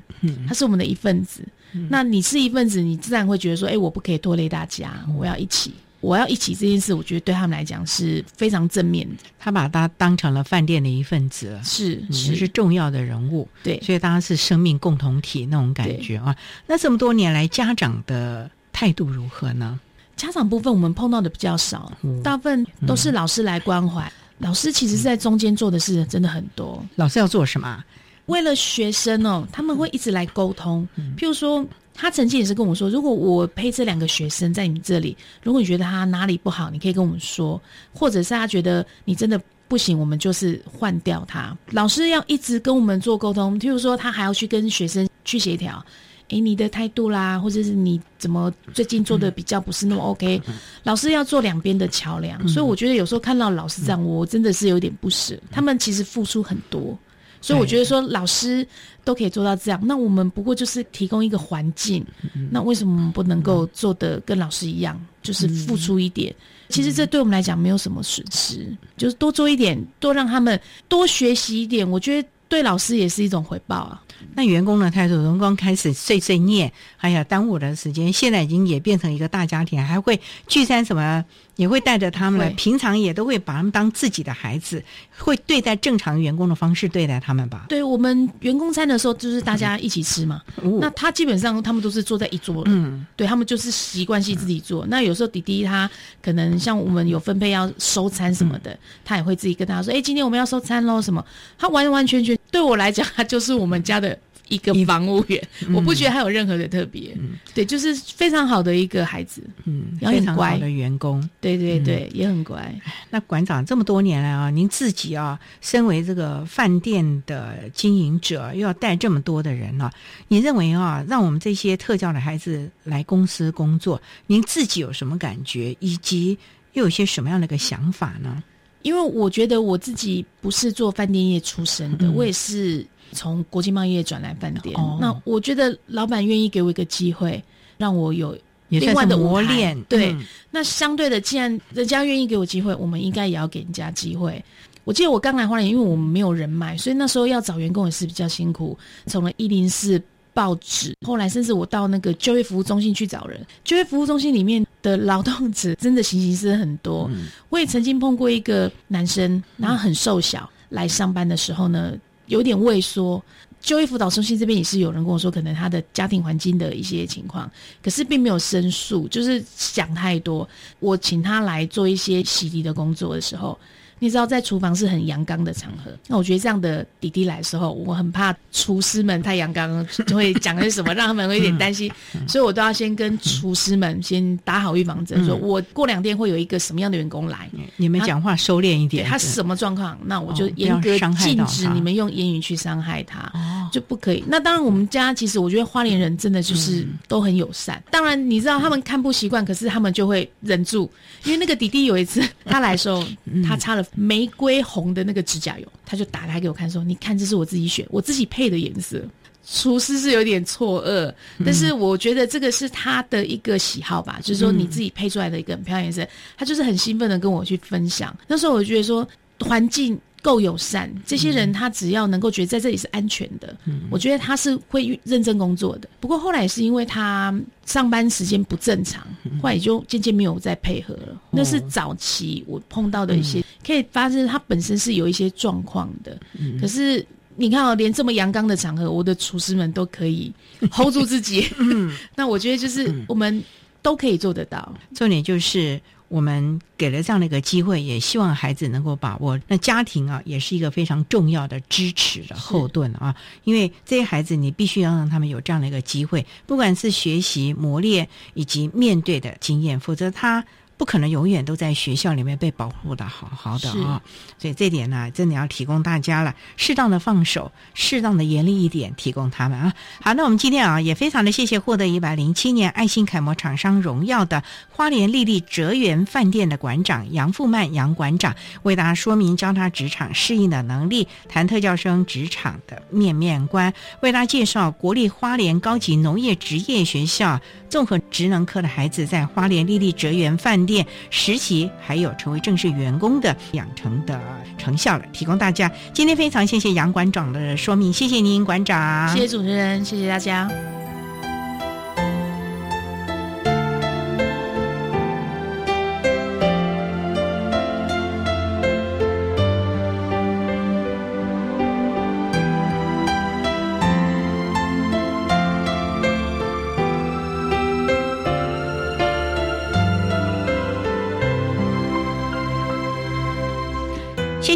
他是我们的一份子。那你是一份子，你自然会觉得说，哎，我不可以拖累大家，我要一起。我要一起这件事，我觉得对他们来讲是非常正面的。他把他当成了饭店的一份子，是是是重要的人物。对，所以大家是生命共同体那种感觉啊。那这么多年来，家长的态度如何呢？家长部分我们碰到的比较少，大部分都是老师来关怀。老师其实在中间做的事真的很多。老师要做什么？为了学生哦，他们会一直来沟通。譬如说。他曾经也是跟我说，如果我配这两个学生在你这里，如果你觉得他哪里不好，你可以跟我们说，或者是他觉得你真的不行，我们就是换掉他。老师要一直跟我们做沟通，譬如说他还要去跟学生去协调，诶，你的态度啦，或者是你怎么最近做的比较不是那么 OK，老师要做两边的桥梁。所以我觉得有时候看到老师这样，我真的是有点不舍。他们其实付出很多。所以我觉得说老师都可以做到这样，那我们不过就是提供一个环境，那为什么我们不能够做的跟老师一样，就是付出一点？其实这对我们来讲没有什么损失，就是多做一点，多让他们多学习一点，我觉得对老师也是一种回报啊。那员工的态度，员工开始碎碎念，还有耽误我的时间，现在已经也变成一个大家庭，还会聚餐什么。也会带着他们来，平常也都会把他们当自己的孩子，会对待正常员工的方式对待他们吧。对我们员工餐的时候，就是大家一起吃嘛。那他基本上他们都是坐在一桌，嗯，对他们就是习惯性自己做。那有时候弟弟他可能像我们有分配要收餐什么的，他也会自己跟大家说：“哎，今天我们要收餐喽。”什么？他完完全全对我来讲，他就是我们家的。一个防务员，我不觉得他有任何的特别，对，就是非常好的一个孩子，嗯，非常好的员工，对对对，也很乖。那馆长这么多年来啊，您自己啊，身为这个饭店的经营者，又要带这么多的人了，你认为啊，让我们这些特教的孩子来公司工作，您自己有什么感觉，以及又有些什么样的一个想法呢？因为我觉得我自己不是做饭店业出身的，我也是。从国际贸易业转来饭店，那我觉得老板愿意给我一个机会，让我有另外的磨练。对，那相对的，既然人家愿意给我机会，我们应该也要给人家机会。我记得我刚来花莲，因为我们没有人脉，所以那时候要找员工也是比较辛苦。从了一零四报纸，后来甚至我到那个就业服务中心去找人。就业服务中心里面的劳动者真的形形色色很多。我也曾经碰过一个男生，然后很瘦小，来上班的时候呢。有点畏缩，就业辅导中心这边也是有人跟我说，可能他的家庭环境的一些情况，可是并没有申诉，就是想太多。我请他来做一些洗涤的工作的时候，你知道在厨房是很阳刚的场合，那我觉得这样的弟弟来的时候，我很怕厨师们太阳刚，就会讲些什么，让他们会有点担心，所以我都要先跟厨师们先打好预防针，说我过两天会有一个什么样的员工来，你们讲话收敛一点，他是什么状况，那我就严格禁止你们用言语去伤害他，就不可以。那当然，我们家其实我觉得花莲人真的就是都很友善，当然你知道他们看不习惯，可是他们就会忍住，因为那个弟弟有一次 他来的时候，他擦了。玫瑰红的那个指甲油，他就打开给我看，说：“你看，这是我自己选，我自己配的颜色。”厨师是有点错愕，但是我觉得这个是他的一个喜好吧，就是说你自己配出来的一个很漂亮颜色，他就是很兴奋的跟我去分享。那时候我觉得说环境够友善，这些人他只要能够觉得在这里是安全的，我觉得他是会认真工作的。不过后来是因为他。上班时间不正常，后来也就渐渐没有再配合了。那是早期我碰到的一些，可以发现他本身是有一些状况的。可是你看哦，连这么阳刚的场合，我的厨师们都可以 hold 住自己。那我觉得就是我们都可以做得到。重点就是。我们给了这样的一个机会，也希望孩子能够把握。那家庭啊，也是一个非常重要的支持的后盾啊。因为这些孩子，你必须要让他们有这样的一个机会，不管是学习、磨练以及面对的经验，否则他。不可能永远都在学校里面被保护的好好的啊，所以这点呢，真的要提供大家了，适当的放手，适当的严厉一点，提供他们啊。好，那我们今天啊，也非常的谢谢获得一百零七年爱心楷模厂商荣耀的花莲丽丽哲园饭店的馆长杨富曼杨馆长，为大家说明教他职场适应的能力，谈特教生职场的面面观，为大家介绍国立花莲高级农业职业学校综合职能科的孩子在花莲丽丽哲园饭店。实习还有成为正式员工的养成的成效了，提供大家。今天非常谢谢杨馆长的说明，谢谢您馆长，谢谢主持人，谢谢大家。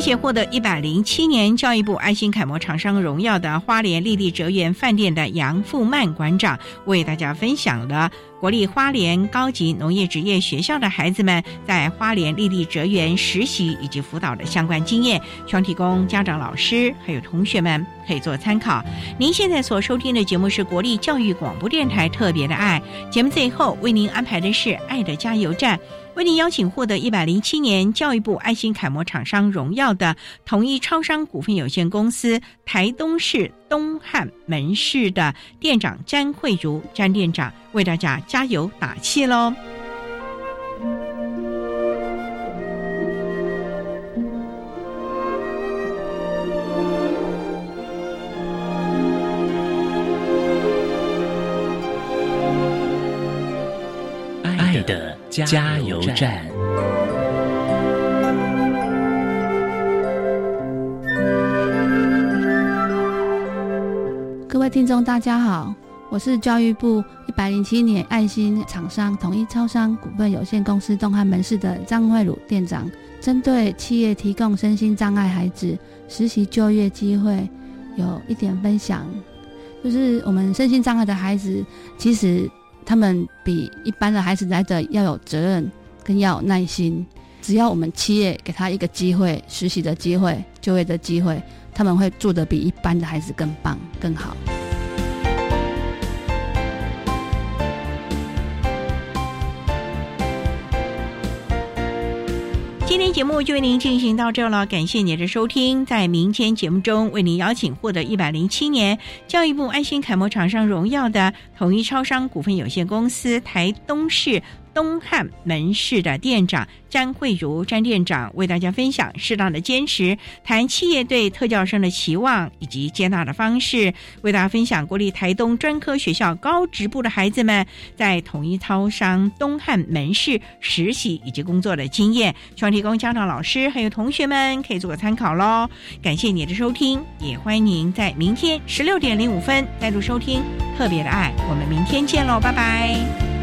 且获得一百零七年教育部爱心楷模厂商荣耀的花莲丽丽哲园饭店的杨富曼馆长，为大家分享了国立花莲高级农业职业学校的孩子们在花莲丽丽哲园实习以及辅导的相关经验，希望提供家长、老师还有同学们可以做参考。您现在所收听的节目是国立教育广播电台特别的爱节目，最后为您安排的是爱的加油站。为您邀请获得一百零七年教育部爱心楷模厂商荣耀的统一超商股份有限公司台东市东汉门市的店长詹慧茹詹店长为大家加油打气喽！的。加油站，各位听众，大家好，我是教育部一百零七年爱心厂商统一超商股份有限公司东汉门市的张慧茹店长。针对企业提供身心障碍孩子实习就业机会，有一点分享，就是我们身心障碍的孩子，其实。他们比一般的孩子来的要有责任，更要有耐心。只要我们企业给他一个机会，实习的机会、就业的机会，他们会做得比一般的孩子更棒、更好。今天节目就为您进行到这了，感谢您的收听。在明天节目中，为您邀请获得一百零七年教育部爱心楷模厂商荣耀的统一超商股份有限公司台东市。东汉门市的店长詹慧茹詹店长为大家分享适当的坚持，谈企业对特教生的期望以及接纳的方式，为大家分享国立台东专科学校高职部的孩子们在统一超商东汉门市实习以及工作的经验，希望提供家长、老师还有同学们可以做个参考喽。感谢你的收听，也欢迎您在明天十六点零五分再度收听特别的爱，我们明天见喽，拜拜。